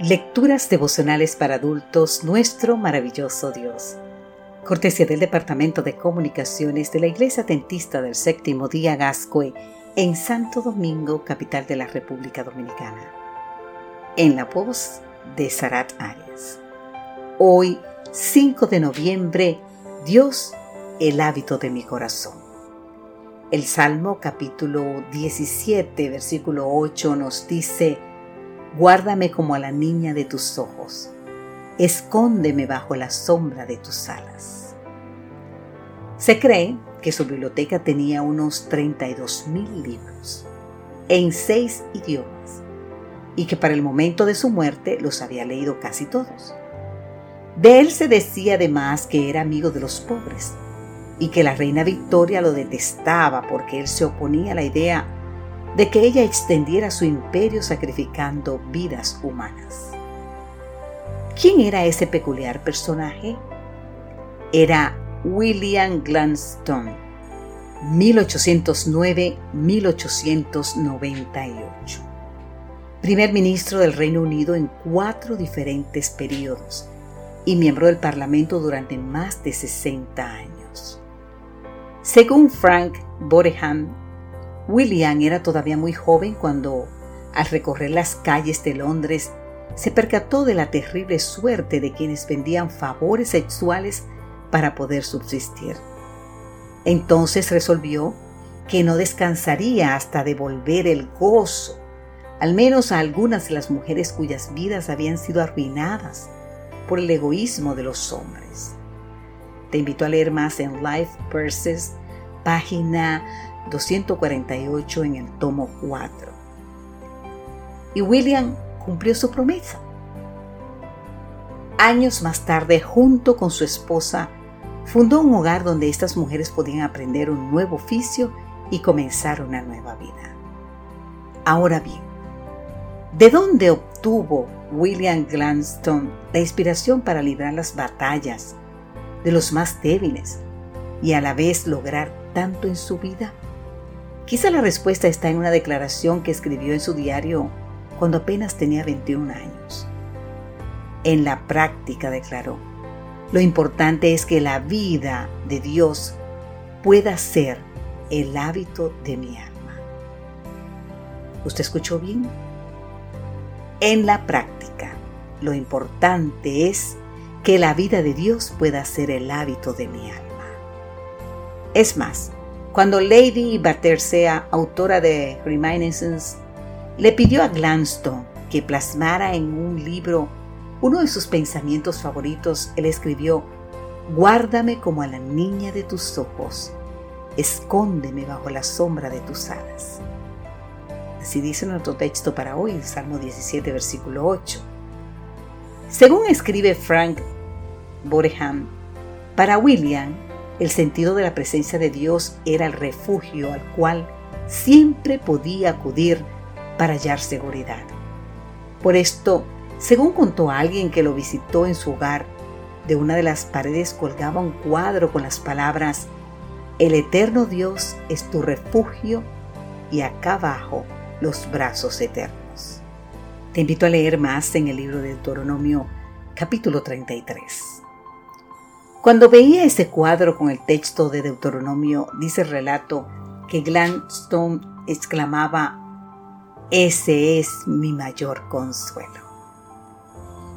Lecturas devocionales para adultos, nuestro maravilloso Dios. Cortesía del Departamento de Comunicaciones de la Iglesia Dentista del Séptimo Día Gascue en Santo Domingo, capital de la República Dominicana. En la voz de Sarat Arias. Hoy, 5 de noviembre, Dios, el hábito de mi corazón. El Salmo capítulo 17, versículo 8 nos dice, Guárdame como a la niña de tus ojos. Escóndeme bajo la sombra de tus alas. Se cree que su biblioteca tenía unos 32 mil libros en seis idiomas y que para el momento de su muerte los había leído casi todos. De él se decía además que era amigo de los pobres y que la reina Victoria lo detestaba porque él se oponía a la idea de que ella extendiera su imperio sacrificando vidas humanas. ¿Quién era ese peculiar personaje? Era William Gladstone, 1809-1898. Primer ministro del Reino Unido en cuatro diferentes periodos y miembro del Parlamento durante más de 60 años. Según Frank Boreham, William era todavía muy joven cuando, al recorrer las calles de Londres, se percató de la terrible suerte de quienes vendían favores sexuales para poder subsistir. Entonces resolvió que no descansaría hasta devolver el gozo, al menos a algunas de las mujeres cuyas vidas habían sido arruinadas por el egoísmo de los hombres. Te invito a leer más en Life Verses, página 248 en el tomo 4. Y William cumplió su promesa. Años más tarde, junto con su esposa, fundó un hogar donde estas mujeres podían aprender un nuevo oficio y comenzar una nueva vida. Ahora bien, ¿de dónde obtuvo William Gladstone la inspiración para librar las batallas de los más débiles y a la vez lograr tanto en su vida? Quizá la respuesta está en una declaración que escribió en su diario cuando apenas tenía 21 años. En la práctica declaró, lo importante es que la vida de Dios pueda ser el hábito de mi alma. ¿Usted escuchó bien? En la práctica, lo importante es que la vida de Dios pueda ser el hábito de mi alma. Es más, cuando Lady Battersea, autora de Reminiscence, le pidió a Gladstone que plasmara en un libro uno de sus pensamientos favoritos, él escribió, Guárdame como a la niña de tus ojos, escóndeme bajo la sombra de tus alas. Así dice nuestro texto para hoy, Salmo 17, versículo 8. Según escribe Frank Boreham, para William, el sentido de la presencia de Dios era el refugio al cual siempre podía acudir para hallar seguridad. Por esto, según contó alguien que lo visitó en su hogar, de una de las paredes colgaba un cuadro con las palabras, El eterno Dios es tu refugio y acá abajo los brazos eternos. Te invito a leer más en el libro de Deuteronomio capítulo 33. Cuando veía ese cuadro con el texto de Deuteronomio, dice el relato que Gladstone exclamaba, ese es mi mayor consuelo.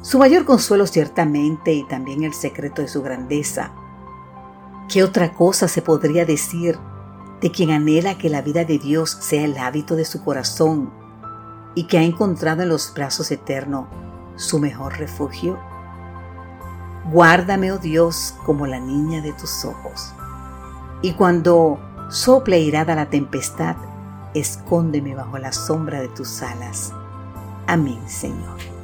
Su mayor consuelo ciertamente y también el secreto de su grandeza. ¿Qué otra cosa se podría decir de quien anhela que la vida de Dios sea el hábito de su corazón y que ha encontrado en los brazos eternos su mejor refugio? Guárdame, oh Dios, como la niña de tus ojos. Y cuando sople irada la tempestad, escóndeme bajo la sombra de tus alas. Amén, Señor.